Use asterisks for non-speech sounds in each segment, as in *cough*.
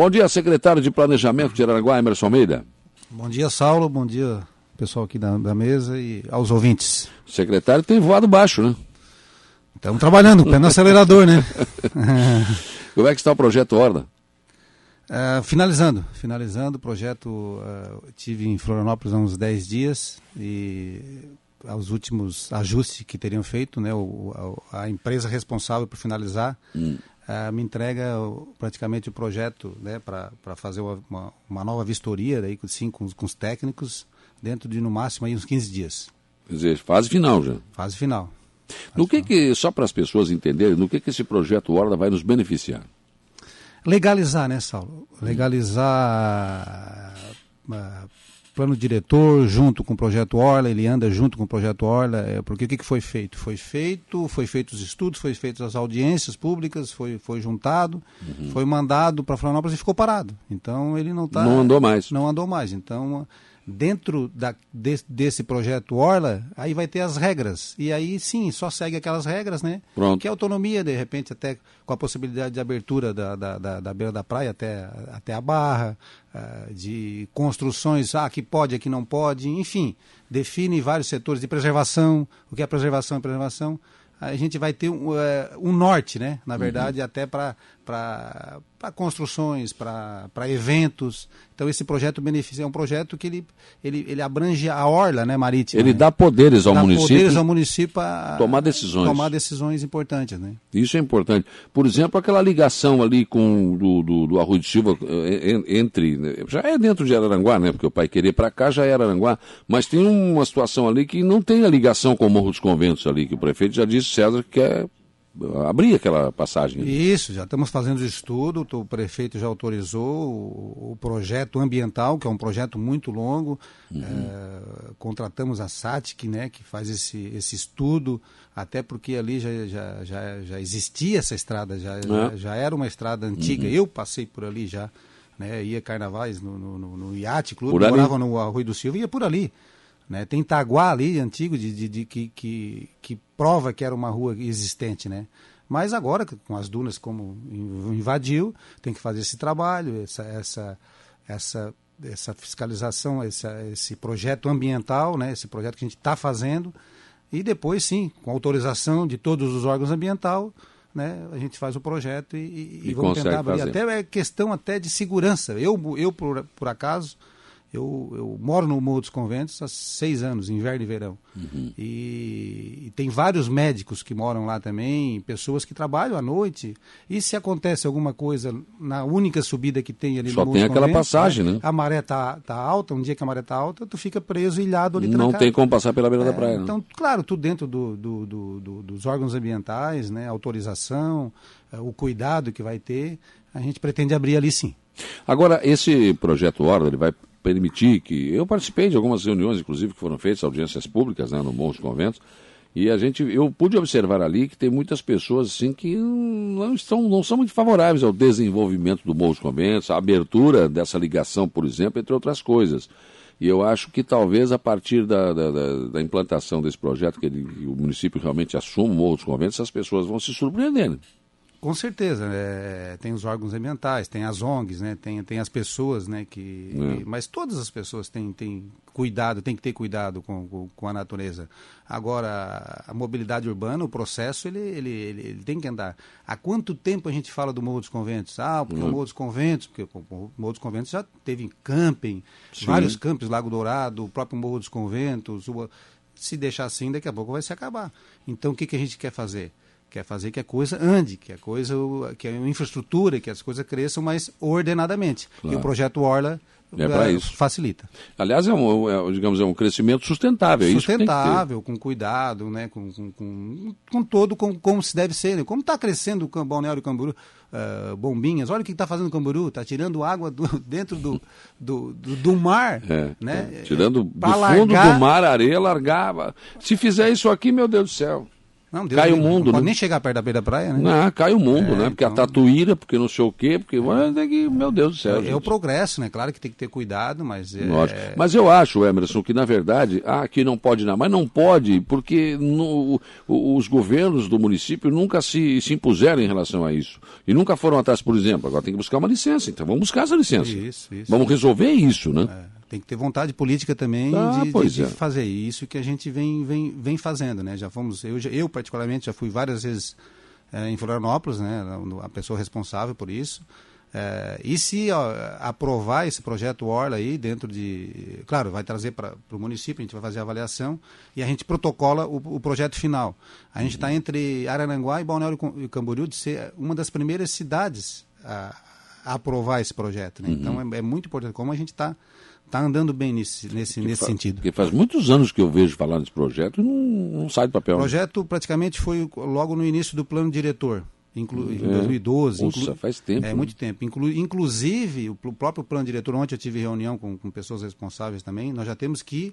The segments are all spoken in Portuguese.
Bom dia, secretário de Planejamento de Araranguá, Emerson Almeida. Bom dia, Saulo. Bom dia, pessoal aqui da, da mesa e aos ouvintes. O secretário tem voado baixo, né? Estamos trabalhando, pé no acelerador, né? *laughs* Como é que está o projeto Horda? Uh, finalizando, finalizando o projeto, uh, tive em Florianópolis há uns 10 dias e aos últimos ajustes que teriam feito, né, o, a, a, empresa responsável por finalizar hum. Me entrega praticamente o projeto né, para fazer uma, uma, nova vistoria daí, sim, com, com os técnicos dentro de no máximo aí, uns 15 dias. Quer dizer, fase final já. Fase final. No que, que só para as pessoas entenderem, no que, que esse projeto Horda vai nos beneficiar? Legalizar, né, Saulo? Legalizar uh, plano diretor junto com o projeto Orla, ele anda junto com o projeto Orla, é, porque o que, que foi feito? Foi feito, foi feito os estudos, foi feito as audiências públicas, foi, foi juntado, uhum. foi mandado para Florianópolis e ficou parado. Então ele não está. Não andou mais. Não andou mais. Então dentro da, de, desse projeto Orla, aí vai ter as regras. E aí sim, só segue aquelas regras, né? Pronto. Que é autonomia, de repente, até com a possibilidade de abertura da, da, da, da beira da praia até, até a barra, uh, de construções, ah, que pode, aqui não pode, enfim, define vários setores de preservação, o que é preservação é preservação. A gente vai ter um, uh, um norte, né? Na verdade, uhum. até para para construções, para eventos. Então esse projeto beneficia, é um projeto que ele, ele, ele abrange a orla né, marítima. Ele né? dá poderes ao dá município. poderes ao município a tomar decisões. Tomar decisões importantes. Né? Isso é importante. Por exemplo, aquela ligação ali com do, do, do Arroio de Silva eh, entre. Né, já é dentro de Araranguá, né? Porque o pai querer para cá já é Araranguá. Mas tem uma situação ali que não tem a ligação com o Morro dos Conventos ali, que o prefeito já disse, César, que é abrir aquela passagem. Isso, já estamos fazendo estudo, o prefeito já autorizou o, o, projeto ambiental, que é um projeto muito longo. Uhum. É, contratamos a SATIC, né, que faz esse, esse estudo, até porque ali já, já, já, já existia essa estrada, já, é. já, já, era uma estrada antiga. Uhum. Eu passei por ali já, né, ia carnavais no, no, no, no iate clube, morava no Arroio do Silva, ia por ali. Né? Tem Taguá ali, antigo, de, de, de que, que, que, prova que era uma rua existente. Né? Mas agora, com as dunas como invadiu, tem que fazer esse trabalho, essa, essa, essa, essa fiscalização, essa, esse projeto ambiental, né? esse projeto que a gente está fazendo. E depois, sim, com autorização de todos os órgãos ambientais, né, a gente faz o projeto e, e, e vamos tentar abrir. Fazer. Até é questão até de segurança. Eu, eu por, por acaso, eu, eu, moro no Morro dos Conventos há seis anos, inverno e verão. Uhum. E, e, tem vários médicos que moram lá também, pessoas que trabalham à noite. E se acontece alguma coisa na única subida que tem ali Só no Morro tem aquela passagem, né? A maré tá, tá alta, um dia que a maré tá alta, tu fica preso, ilhado ali Não tem como passar pela beira é, da praia. Então, não. claro, tudo dentro do, do, do, do, dos órgãos ambientais, né? autorização, é, o cuidado que vai ter, a gente pretende abrir ali sim. Agora, esse projeto Horda, ele vai permitir que. Eu participei de algumas reuniões, inclusive, que foram feitas, audiências públicas, né, no Monte Conventos, e a gente, eu pude observar ali que tem muitas pessoas assim que não estão, não são muito favoráveis ao desenvolvimento do dos Conventos, à abertura dessa ligação, por exemplo, entre outras coisas. E eu acho que talvez a partir da, da, da, implantação desse projeto, que, ele, que, o município realmente assuma dos Conventos, as pessoas vão se surpreender. Né? Com certeza, é, tem os órgãos ambientais, tem as ONGs, né, tem, tem as pessoas, né, que, é. mas todas as pessoas têm, têm cuidado, tem que ter cuidado com, com, com, a natureza. Agora, a mobilidade urbana, o processo, ele, ele, ele, ele, tem que andar. Há quanto tempo a gente fala do Morro dos Conventos? Ah, porque é. o Morro dos Conventos, porque o Morro dos Conventos já teve camping, Sim. vários campos, Lago Dourado, o próprio Morro dos Conventos, o, se deixar assim, daqui a pouco vai se acabar. Então, o que, que a gente quer fazer? Quer fazer que a coisa ande, que a coisa, que a infraestrutura, que as coisas cresçam, mas ordenadamente. Claro. E o projeto Orla é para isso. Facilita. Aliás, é um, é, digamos, é um crescimento sustentável. É sustentável, com cuidado, né? com, com, com, com todo com, como se deve ser. Né? Como está crescendo o Balneário Camburu, uh, bombinhas, olha o que está fazendo o Camburu, está tirando água do, *laughs* dentro do, do, do, do mar. É, né? É. Tirando do fundo largar... do mar, areia, largava. Se fizer isso aqui, meu Deus do céu. Não, Deus cai o mundo. Não pode né? nem chegar perto da beira da praia, né? Não, cai o mundo, é, né? Porque então... a tatuíra, porque não sei o quê, porque. É. Que, meu Deus do céu. É, é, o progresso, né? Claro que tem que ter cuidado, mas. É... Lógico. Mas eu acho, Emerson, que na verdade, ah, aqui não pode não. Mas não pode, porque no, os governos do município nunca se, se impuseram em relação a isso. E nunca foram atrás, por exemplo, agora tem que buscar uma licença. Então vamos buscar essa licença. Isso, isso. Vamos resolver isso, né? É. Tem que ter vontade política também ah, de, de, de é. fazer isso que a gente vem, vem, vem fazendo, né? Já fomos, eu, eu particularmente já fui várias vezes é, em Florianópolis, né? A pessoa responsável por isso. É, e se ó, aprovar esse projeto Orla aí dentro de. Claro, vai trazer para o município, a gente vai fazer a avaliação e a gente protocola o, o projeto final. A gente está uhum. entre Araranguá e Balneário Camboriú de ser uma das primeiras cidades a, a aprovar esse projeto. Né? Uhum. Então é, é, muito importante como a gente está está andando bem nesse, nesse, nesse sentido. Porque faz muitos anos que eu vejo falar nesse projeto e não, não sai do papel. O projeto praticamente foi logo no início do plano diretor. Inclu, é. Em 2012. Nossa, faz tempo. É, né? muito tempo. Inclu, inclusive, o próprio plano diretor, ontem eu tive reunião com, com pessoas responsáveis também, nós já temos que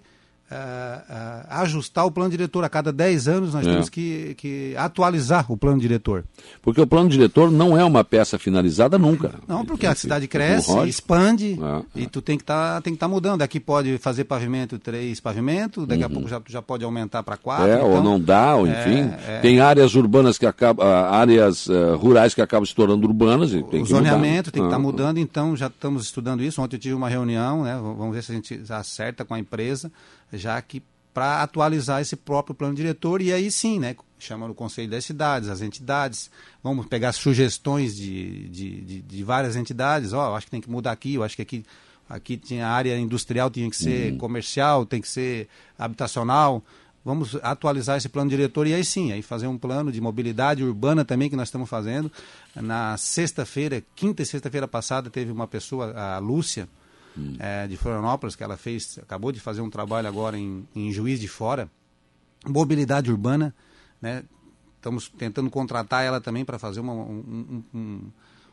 uh, uh, ajustar o plano diretor. A cada 10 anos nós é. temos que, que atualizar o plano diretor. Porque o plano diretor não é uma peça finalizada nunca. Não, porque a cidade cresce, expande é, e tu tem que estar tá, tá mudando. Aqui pode fazer pavimento, três pavimentos, daqui uhum. a pouco já, já pode aumentar para quatro. É, então, ou não dá, ou enfim. É, é. tem áreas urbanas que acabam, ah, áreas uh, rurais que acabam se tornando urbanas. E tem o zoneamento tem que estar tá mudando, então já estamos estudando isso. Ontem eu tive uma reunião, né? Vamos ver se a gente acerta com a empresa já que para atualizar esse próprio plano diretor e aí sim, né, chamando o Conselho das Cidades, as entidades, vamos pegar sugestões de, de, de, de várias entidades, ó, oh, acho que tem que mudar aqui, eu acho que aqui, aqui tinha área industrial, tinha que ser uhum. comercial, tem que ser habitacional, vamos atualizar esse plano diretor e aí sim, aí fazer um plano de mobilidade urbana também que nós estamos fazendo. Na sexta-feira, quinta e sexta-feira passada, teve uma pessoa, a Lúcia, hum. é, de Florianópolis, que ela fez, acabou de fazer um trabalho agora em, em Juiz de Fora, mobilidade urbana, né? Estamos tentando contratar ela também para fazer uma, um, um,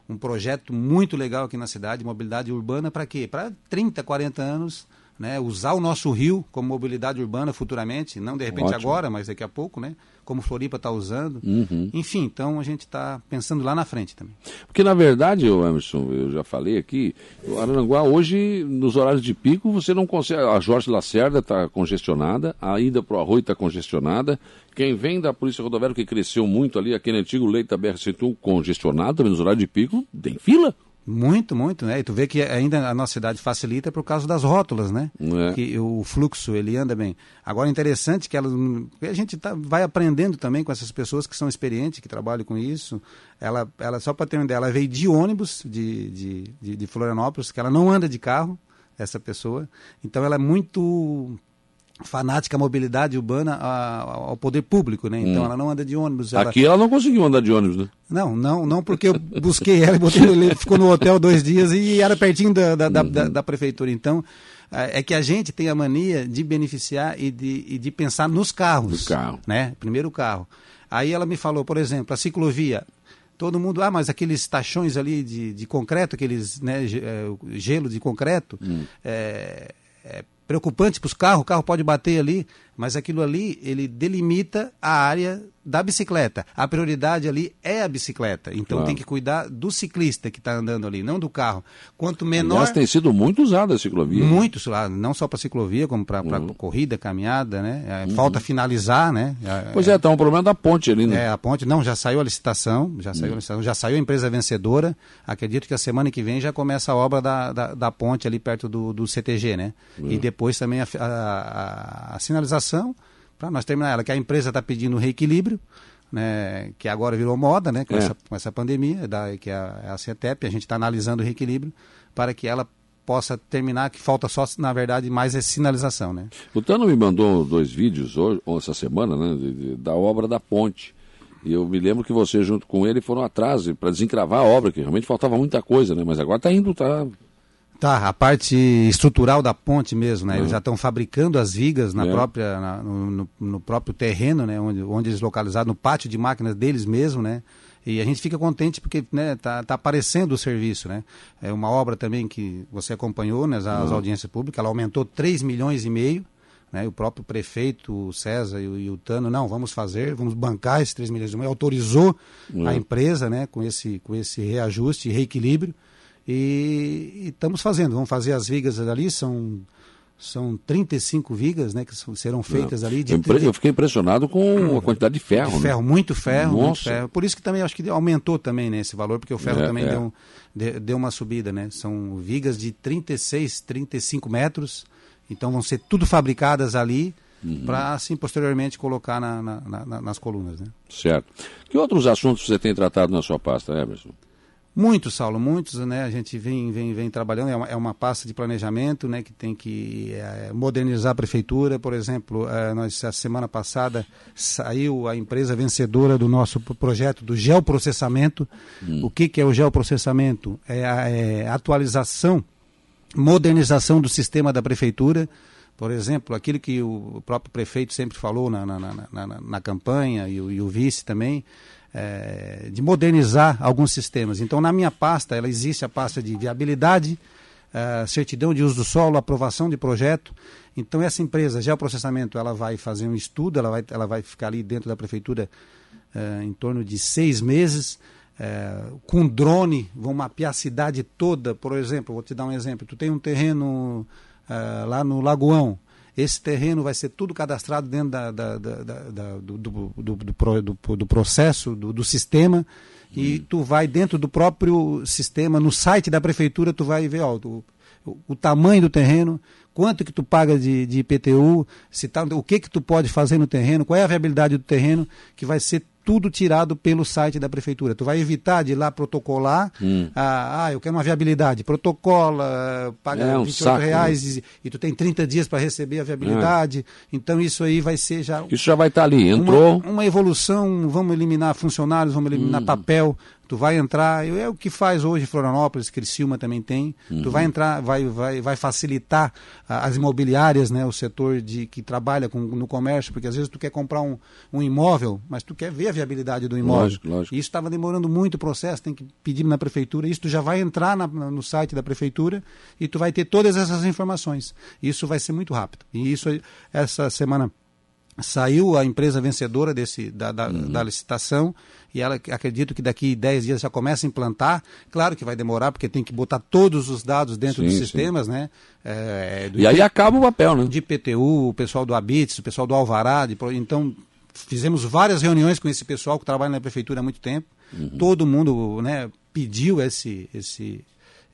um, projeto muito legal aqui na cidade, mobilidade urbana, para quê? Para 30, 40 anos, né? usar o nosso rio como mobilidade urbana futuramente, não de repente Ótimo. agora, mas daqui a pouco, né? como Floripa está usando. Uhum. Enfim, então a gente está pensando lá na frente também. Porque na verdade, Emerson, eu já falei aqui, o Aranguá hoje, nos horários de pico, você não consegue. A Jorge Lacerda está congestionada, a ida para o Arroio está congestionada. Quem vem da Polícia Rodoviária, que cresceu muito ali, aquele antigo leito da BR-101 congestionado, também nos horários de pico, tem fila. Muito, muito, né? E tu vê que ainda a nossa cidade facilita por causa das rótulas, né? É. Que o fluxo, ele anda bem. Agora, interessante que elas, a gente tá, vai aprendendo também com essas pessoas que são experientes, que trabalham com isso. Ela, ela só para ter uma ideia, ela veio de ônibus de, de, de, de Florianópolis, que ela não anda de carro, essa pessoa. Então, ela é muito fanática à mobilidade urbana ao poder público, né? Então hum. ela não anda de ônibus. Ela... Aqui ela não conseguiu andar de ônibus, né? Não, não, não porque eu busquei ela e botei, ele ficou no hotel dois dias e era pertinho da, da, uhum. da, da, prefeitura. Então é, é que a gente tem a mania de beneficiar e de, e de pensar nos carros, no carro. né? Primeiro o carro. Aí ela me falou, por exemplo, a ciclovia. Todo mundo, ah, mas aqueles tachões ali de, de concreto, aqueles né, é, gelo de concreto, hum. é, é preocupante para os carros, o carro pode bater ali, mas aquilo ali, ele delimita a área da bicicleta. A prioridade ali é a bicicleta. Então claro. tem que cuidar do ciclista que está andando ali, não do carro. Quanto menor. Mas tem sido muito usada a ciclovia. Muito, não só para ciclovia, como para uhum. corrida, caminhada, né? É, uhum. Falta finalizar, né? É, pois é, está um problema da ponte ali, né? É, a ponte, não, já saiu a licitação, já saiu uhum. a licitação, já saiu a empresa vencedora. Acredito que a semana que vem já começa a obra da, da, da ponte ali perto do, do CTG, né? Uhum. E depois também a, a, a, a sinalização para nós terminar ela, que a empresa está pedindo reequilíbrio, né, que agora virou moda, né, com, é. essa, com essa pandemia, da, que é a, é a CETEP, a gente está analisando o reequilíbrio para que ela possa terminar, que falta só, na verdade, mais é sinalização, né. O Tano me mandou dois vídeos hoje, essa semana, né, de, de, da obra da ponte, e eu me lembro que você, junto com ele, foram atrás para desencravar a obra, que realmente faltava muita coisa, né? Mas agora está indo, está Tá, a parte estrutural da ponte mesmo, né? Uhum. Eles já estão fabricando as vigas na é. própria, na, no, no, próprio terreno, né? Onde, onde eles localizaram, no pátio de máquinas deles mesmo, né? E a gente fica contente porque né, tá, tá aparecendo o serviço, né? É uma obra também que você acompanhou nas né, uhum. audiências públicas, ela aumentou 3 milhões e meio, Né? O próprio prefeito, o César e o, e o Tano, não, vamos fazer, vamos bancar esses 3 milhões de reais, autorizou uhum. a empresa né, com, esse, com esse reajuste e reequilíbrio. E, e estamos fazendo, vamos fazer as vigas ali, são são 35 vigas né, que serão feitas Não. ali. De, eu fiquei impressionado com a quantidade de ferro. De né? ferro, muito ferro, Nossa. muito ferro. Por isso que também acho que aumentou também né, esse valor, porque o ferro é, também é. Deu, de, deu uma subida. Né? São vigas de 36, 35 metros. Então vão ser tudo fabricadas ali. Uhum. para assim posteriormente colocar na, na, na, nas colunas. Né? Certo. Que outros assuntos você tem tratado na sua pasta, Emerson? Muitos, Saulo, muitos, né? A gente vem, vem, vem trabalhando, é uma, é uma pasta de planejamento, né? Que tem que é, modernizar a prefeitura, por exemplo, é, nós, a semana passada saiu a empresa vencedora do nosso projeto do geoprocessamento. Hum. O que, que é o geoprocessamento? É a é atualização, modernização do sistema da prefeitura, por exemplo, aquilo que o próprio prefeito sempre falou na, na, na, na, na campanha e o, e o vice também, é, de modernizar alguns sistemas. Então, na minha pasta, ela existe a pasta de viabilidade, é, certidão de uso do solo, aprovação de projeto. Então, essa empresa, geoprocessamento, ela vai fazer um estudo, ela vai, ela vai ficar ali dentro da prefeitura é, em torno de seis meses. É, com drone, vão mapear a cidade toda. Por exemplo, vou te dar um exemplo: tu tem um terreno lá no Lagoão, esse terreno vai ser tudo cadastrado dentro da, da, da, do, do, do, do, processo, do, sistema, e hum. tu vai dentro do próprio sistema, no site da prefeitura, tu vai ver ó, o, o, o tamanho do terreno, quanto que tu paga de, de IPTU, se tá, o que que tu pode fazer no terreno, qual é a viabilidade do terreno, que vai ser tudo tirado pelo site da prefeitura. Tu vai evitar de ir lá protocolar. Hum. Ah, ah, eu quero uma viabilidade. Protocola, paga é um 28 saco, né? reais né? e, e, tu tem 30 dias para receber a viabilidade. É. Então isso aí vai ser já. Isso já vai estar tá ali. Entrou. Uma, uma, evolução, vamos eliminar funcionários, vamos eliminar hum. papel. Tu vai entrar, é o que faz hoje Florianópolis, Criciúma também tem. Uhum. Tu vai entrar, vai, vai, vai facilitar as imobiliárias, né, o setor de que trabalha com, no comércio, porque às vezes tu quer comprar um, um imóvel, mas tu quer ver a viabilidade do imóvel. Lógico, lógico. Isso estava demorando muito o processo, tem que pedir na prefeitura. Isso tu já vai entrar na, no site da prefeitura e tu vai ter todas essas informações. Isso vai ser muito rápido. E isso essa semana saiu a empresa vencedora desse, da, da, uhum. da, licitação e ela acredito que daqui 10 dias já começa a implantar. Claro que vai demorar, porque tem que botar todos os dados dentro sim, dos sistemas, sim. né? É, e IP, aí acaba o papel, né? De IPTU, o pessoal do Abits, o pessoal do Alvará, de, então fizemos várias reuniões com esse pessoal que trabalha na prefeitura há muito tempo. Uhum. Todo mundo né, pediu esse, esse,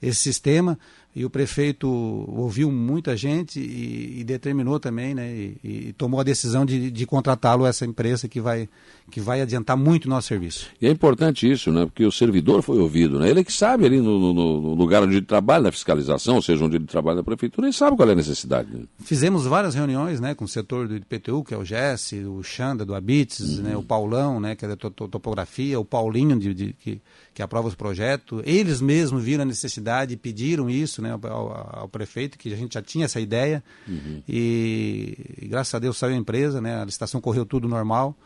esse sistema e o prefeito ouviu muita gente e, e determinou também, né, e, e, tomou a decisão de, de contratá-lo essa empresa que vai que vai adiantar muito o nosso serviço. E é importante isso, né, porque o servidor foi ouvido, né, ele que sabe ali no, no, no lugar onde ele trabalha na fiscalização, ou seja, onde ele trabalha na prefeitura, ele sabe qual é a necessidade. Né? Fizemos várias reuniões, né, com o setor do IPTU, que é o Jesse, o Xanda do Abits, uhum. né, o Paulão, né, que é da topografia, o Paulinho de, de que, que aprova os projetos, eles mesmos viram a necessidade e pediram isso né, ao, ao, prefeito, que a gente já tinha essa ideia. Uhum. E, e, graças a Deus saiu a empresa, né, a licitação correu tudo normal.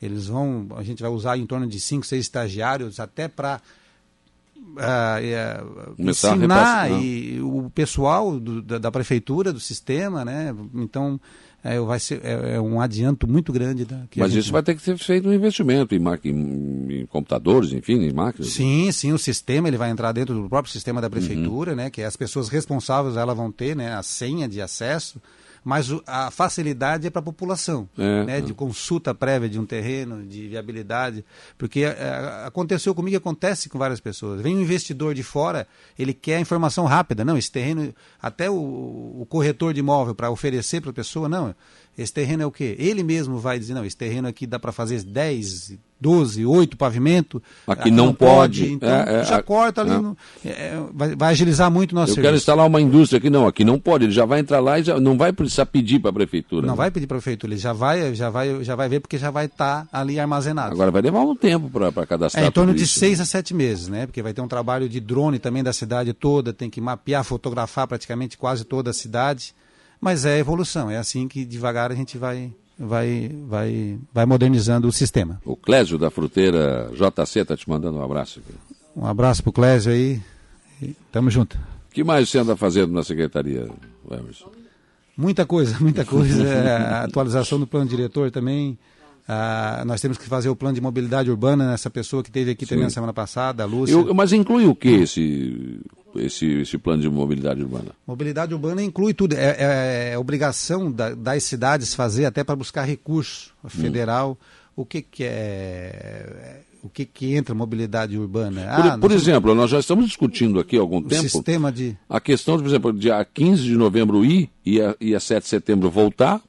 Eles vão, a gente vai usar em torno de 5, 6 estagiários até para uh, uh, ensinar e, o pessoal do, da, da, prefeitura, do sistema, né? Então é, vai ser é, é, um adianto muito grande. Da, Mas isso vai ter que ser feito um investimento em, em, em, computadores, enfim, em máquinas. Sim, sim, o sistema ele vai entrar dentro do próprio sistema da prefeitura, uhum. né? Que as pessoas responsáveis elas vão ter, né? A senha de acesso mas a facilidade é para a população, é, né, é. de consulta prévia de um terreno, de viabilidade, porque é, aconteceu comigo, acontece com várias pessoas. Vem um investidor de fora, ele quer informação rápida, não, esse terreno, até o, o corretor de imóvel para oferecer para a pessoa, não, esse terreno é o quê? Ele mesmo vai dizer, não, esse terreno aqui dá para fazer 10, 12, 8 pavimento. Aqui, não, não pode. pode. Então é, é, já é, corta ali. É. No, é, vai, vai, agilizar muito o nosso Eu serviço. quero instalar uma indústria aqui, não, aqui não pode. Ele já vai entrar lá e já não vai precisar pedir para a prefeitura. Não né? vai pedir para a prefeitura, ele já vai, já, vai, já vai ver porque já vai estar tá ali armazenado. Agora vai levar um tempo para cadastrar. É, em torno de 6 a 7 meses, né? Porque vai ter um trabalho de drone também da cidade toda, tem que mapear, fotografar praticamente quase toda a cidade. Mas é evolução, é assim que devagar a gente vai, vai, vai, vai modernizando o sistema. O Clésio da Fruteira JC está te mandando um abraço. Aqui. Um abraço para o Clésio aí. E tamo junto. O que mais você anda fazendo na secretaria, Emerson? Muita coisa, *laughs* muita coisa. a atualização do plano diretor também. Ah, nós temos que fazer o plano de mobilidade urbana nessa pessoa que teve aqui Sim. também na semana passada, a Lúcia. Eu, mas inclui o que esse, esse, esse plano de mobilidade urbana? Mobilidade urbana inclui tudo. É, é, é obrigação da, das cidades fazer até para buscar recurso federal. Hum. O que, que é o que, que entra mobilidade urbana? Ah, por, por exemplo, nós já estamos discutindo aqui há algum tempo sistema de... a questão de, por exemplo, dia 15 de novembro ir e a, e a 7 de setembro voltar.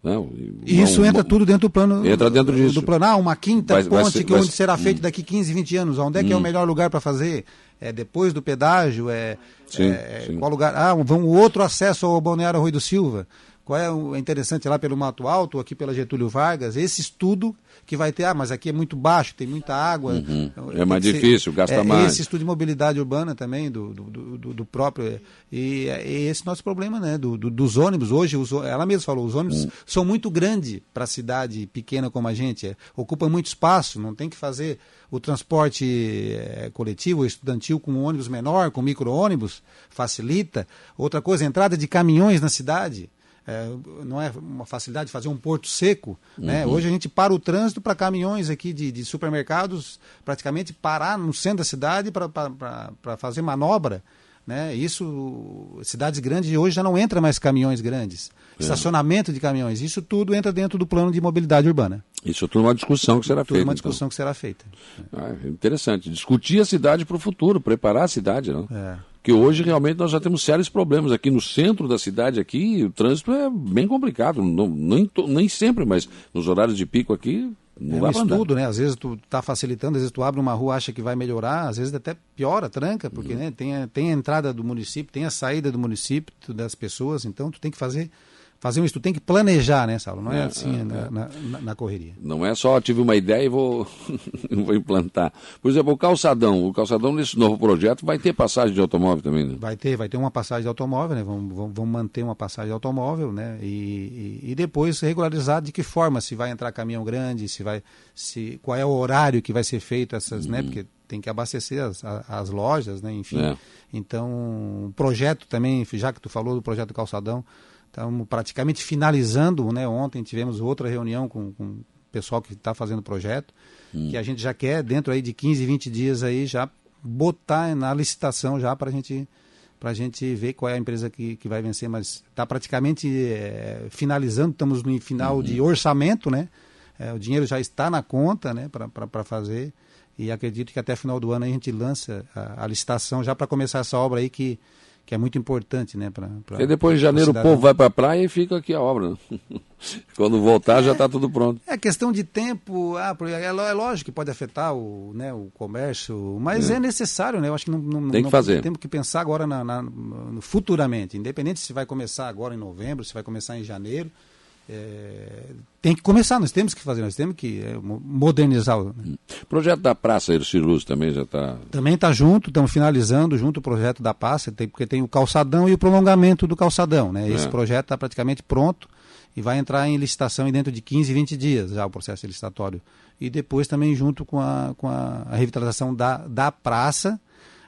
Não, Isso entra tudo dentro do plano. Entra dentro disso. Do plano. Ah, uma quinta vai, ponte vai ser, que onde será hum. feito daqui 15, 20 anos. Onde é que hum. é o hum. melhor lugar para fazer? É depois do pedágio? É, sim, é sim. qual lugar? Ah, vão outro acesso ao Balneário Rui do Silva qual é o interessante lá pelo Mato Alto, aqui pela Getúlio Vargas, esse estudo que vai ter, ah, mas aqui é muito baixo, tem muita água. Uhum. É mais difícil, gasta é, mais. Esse estudo de mobilidade urbana também, do, do, do, do próprio. E, e esse nosso problema, né? Do, dos ônibus. Hoje, os, ela mesma falou, os ônibus uhum. são muito grandes para cidade pequena como a gente. É, ocupam muito espaço, não tem que fazer o transporte é, coletivo, estudantil com um ônibus menor, com micro-ônibus, facilita. Outra coisa, entrada de caminhões na cidade é, não é uma facilidade de fazer um porto seco. Né? Uhum. Hoje a gente para o trânsito para caminhões aqui de, de, supermercados praticamente parar no centro da cidade para fazer manobra. Né? Isso, cidades grandes hoje já não entra mais caminhões grandes. É. Estacionamento de caminhões, isso tudo entra dentro do plano de mobilidade urbana. Isso é tudo uma discussão que será tudo feita. uma discussão então. que será feita. Ah, interessante. Discutir a cidade para o futuro, preparar a cidade. Não? É. Porque hoje realmente nós já temos sérios problemas. Aqui no centro da cidade, aqui, o trânsito é bem complicado. Não, nem, nem sempre, mas nos horários de pico aqui não é um estudo, né? Às vezes tu está facilitando, às vezes tu abre uma rua, acha que vai melhorar, às vezes até piora, tranca, porque uhum. né, tem, a, tem a entrada do município, tem a saída do município, das pessoas, então tu tem que fazer fazer um estudo, tem que planejar, né, Saulo? Não é, é assim é, na, é. Na, na, correria. Não é só tive uma ideia e vou, *laughs* vou implantar. Por exemplo, o calçadão. O calçadão nesse novo projeto vai ter passagem de automóvel também, né? Vai ter, vai ter uma passagem de automóvel, né? Vamos, vamos, vamos manter uma passagem de automóvel, né? E, e, e, depois regularizar de que forma, se vai entrar caminhão grande, se vai. Se, qual é o horário que vai ser feito essas, né? uhum. né? Porque tem que abastecer as, as lojas, né? Enfim. É. Então, o projeto também, já que tu falou do projeto do calçadão, Estamos praticamente finalizando, né? Ontem tivemos outra reunião com, com o pessoal que está fazendo o projeto, hum. que a gente já quer, dentro aí de 15, 20 dias aí, já botar na licitação já para gente, a gente ver qual é a empresa que, que vai vencer, mas está praticamente é, finalizando, estamos no final uhum. de orçamento, né? É, o dinheiro já está na conta, né, para fazer. E acredito que até final do ano a gente lança a, a licitação já para começar essa obra aí que que é muito importante, né? Pra, pra e depois de janeiro o povo vai para a praia e fica aqui a obra. Né? *laughs* Quando voltar é, já está tudo pronto. É questão de tempo, ah, é, é lógico que pode afetar o, né, o comércio, mas é. é necessário, né? Eu acho que não, não tem que não, fazer. Temos que pensar agora na, na, futuramente, independente se vai começar agora em novembro, se vai começar em janeiro. É, tem que começar, nós temos que fazer, nós temos que é, modernizar. Né? O projeto da Praça Erciluz também já está. Também está junto, estamos finalizando junto o projeto da Praça, tem, porque tem o calçadão e o prolongamento do calçadão. Né? Esse é. projeto está praticamente pronto e vai entrar em licitação dentro de 15, 20 dias já o processo licitatório. E depois também junto com a, com a, a revitalização da, da praça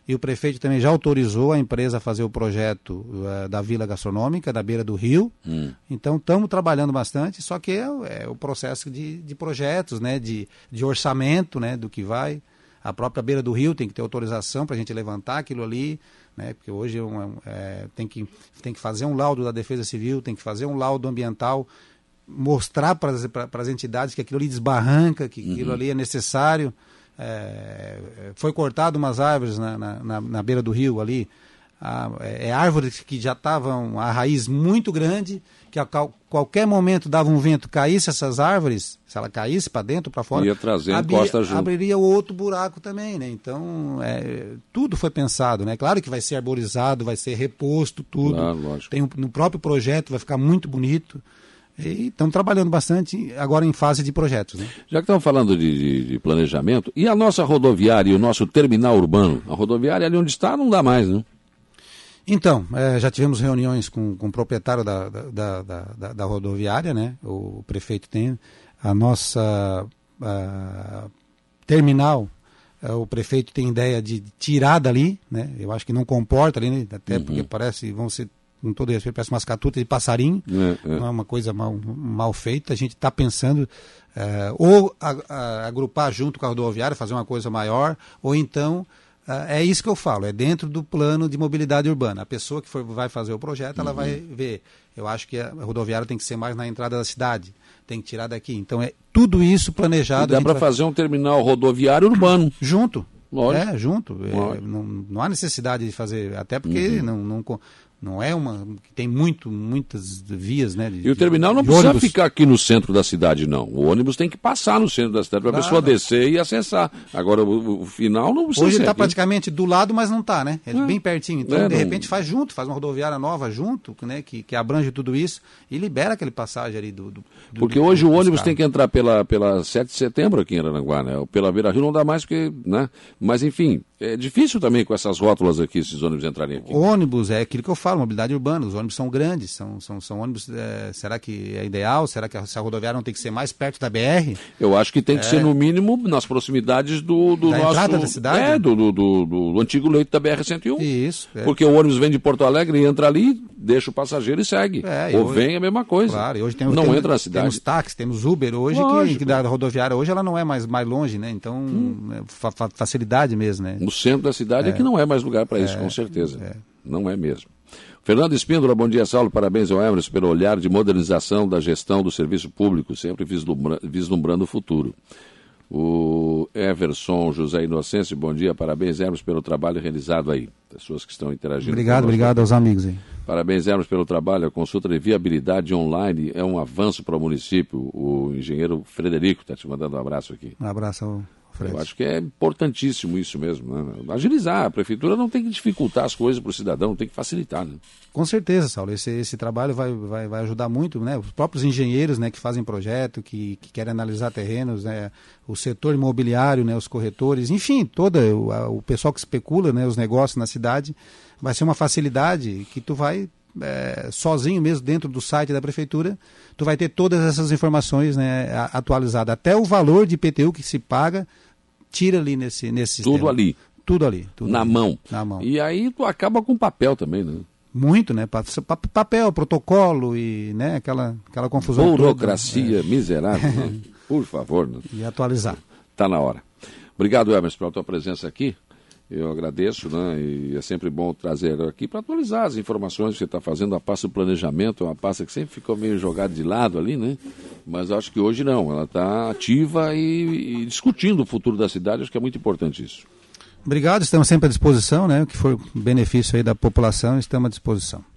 e o prefeito também já autorizou a empresa a fazer o projeto uh, da Vila Gastronômica, da beira do rio. Hum. Então estamos trabalhando bastante, só que é, é o processo de, de projetos, né, de, de orçamento né, do que vai. A própria beira do rio tem que ter autorização para a gente levantar aquilo ali, né, porque hoje é, é, tem, que, tem que fazer um laudo da Defesa Civil, tem que fazer um laudo ambiental, mostrar para as entidades que aquilo ali desbarranca, que uhum. aquilo ali é necessário. É, foi cortado umas árvores na, na, na, beira do rio ali. A, é, é árvores que já estavam a raiz muito grande, que a qualquer momento dava um vento, caísse essas árvores, se ela caísse para dentro, para fora, ia trazendo abri, costa junto. abriria outro buraco também, né? Então, é, tudo foi pensado, né? Claro que vai ser arborizado, vai ser reposto, tudo. Claro, Tem um, no próprio projeto vai ficar muito bonito. E estamos trabalhando bastante agora em fase de projetos. Né? Já que estamos falando de, de, de, planejamento, e a nossa rodoviária e o nosso terminal urbano? A rodoviária ali onde está não dá mais, né? Então, é, já tivemos reuniões com, com o proprietário da, da, da, da, rodoviária, né? O prefeito tem a nossa a, terminal, é, o prefeito tem ideia de tirar dali, né? Eu acho que não comporta ali, né? até uhum. porque parece vão ser com todo respeito, parece umas catutas de passarinho, é, é. não é uma coisa mal, mal feita. A gente está pensando é, ou a, a, agrupar junto com a rodoviária, fazer uma coisa maior, ou então é isso que eu falo, é dentro do plano de mobilidade urbana. A pessoa que for, vai fazer o projeto, ela uhum. vai ver. Eu acho que a rodoviária tem que ser mais na entrada da cidade, tem que tirar daqui. Então é tudo isso planejado. E dá para vai... fazer um terminal rodoviário urbano. Junto. Lógico. É, junto. É, não, não há necessidade de fazer, até porque uhum. não, não, não é uma. Tem muito, muitas vias, né? De, e o terminal não precisa ônibus. ficar aqui no centro da cidade, não. O ônibus tem que passar no centro da cidade para a pessoa descer e acessar. Agora, o, o final não precisa. Hoje está praticamente do lado, mas não está, né? É, é, bem pertinho. Então, é, de não... repente, faz junto, faz uma rodoviária nova junto, né? Que, que abrange tudo isso e libera aquele passagem ali do. do, do porque do, hoje o ônibus tem que entrar pela, pela 7 de setembro aqui em Aranaguá, né? Pela Beira Rio não dá mais, porque. né? Mas, enfim, é difícil também com essas rótulas aqui, esses ônibus entrarem aqui. Ônibus, é aquilo que eu falo, mobilidade urbana. Os ônibus são grandes, são, são, são ônibus. É, será que é ideal? Será que a, a rodoviária não tem que ser mais perto da BR? Eu acho que tem que é. ser, no mínimo, nas proximidades do, do da nosso. Entrada da cidade? É, do, do, do, do antigo leito da BR-101. Isso. É. Porque o ônibus vem de Porto Alegre e entra ali, deixa o passageiro e segue. É, Ou hoje, vem a mesma coisa. Claro, e hoje tem, não tem, entra na cidade. Temos táxi, temos Uber hoje, que, que, da rodoviária hoje ela não é mais, mais longe, né? Então, hum. É fa facilidade mesmo, né? No centro da cidade é, que não é mais lugar para isso, é, com certeza. É. Não é mesmo. Fernando Espíndola, bom dia, Saulo. Parabéns ao Emerson pelo olhar de modernização da gestão do serviço público, sempre vislumbrando o futuro. O Everson José Inocêncio, bom dia, parabéns, Hermes, pelo trabalho realizado aí. Pessoas que estão interagindo. Obrigado, obrigado aos amigos aí. Parabéns, Hermes, pelo trabalho. A consulta de viabilidade online é um avanço para o município. O engenheiro Frederico está te mandando um abraço aqui. Um abraço ao eu acho que é importantíssimo isso mesmo. Né? Agilizar. A prefeitura não tem que dificultar as coisas para o cidadão, tem que facilitar. Né? Com certeza, Saulo. Esse, esse trabalho vai, vai, vai ajudar muito. Né? Os próprios engenheiros né, que fazem projeto, que, que querem analisar terrenos, né? o setor imobiliário, né, os corretores, enfim, todo o, a, o pessoal que especula né, os negócios na cidade, vai ser uma facilidade que tu vai é, sozinho mesmo dentro do site da prefeitura, tu vai ter todas essas informações né, atualizadas. Até o valor de IPTU que se paga tira ali nesse, nesse Tudo sistema. ali. Tudo ali. Tudo na ali. mão. Na mão. E aí tu acaba com papel também, né? Muito, né? Papel, protocolo e né? aquela, aquela confusão. Burocracia toda, né? miserável. Né? *laughs* Por favor. Né? E atualizar. Está na hora. Obrigado, Emerson, pela tua presença aqui. Eu agradeço, né? E é sempre bom trazer aqui para atualizar as informações que você está fazendo. A pasta do planejamento é uma pasta que sempre ficou meio jogada de lado ali, né? Mas acho que hoje não. Ela está ativa e, e, discutindo o futuro da cidade. Acho que é muito importante isso. Obrigado, estamos sempre à disposição, né? O que for benefício aí da população, estamos à disposição.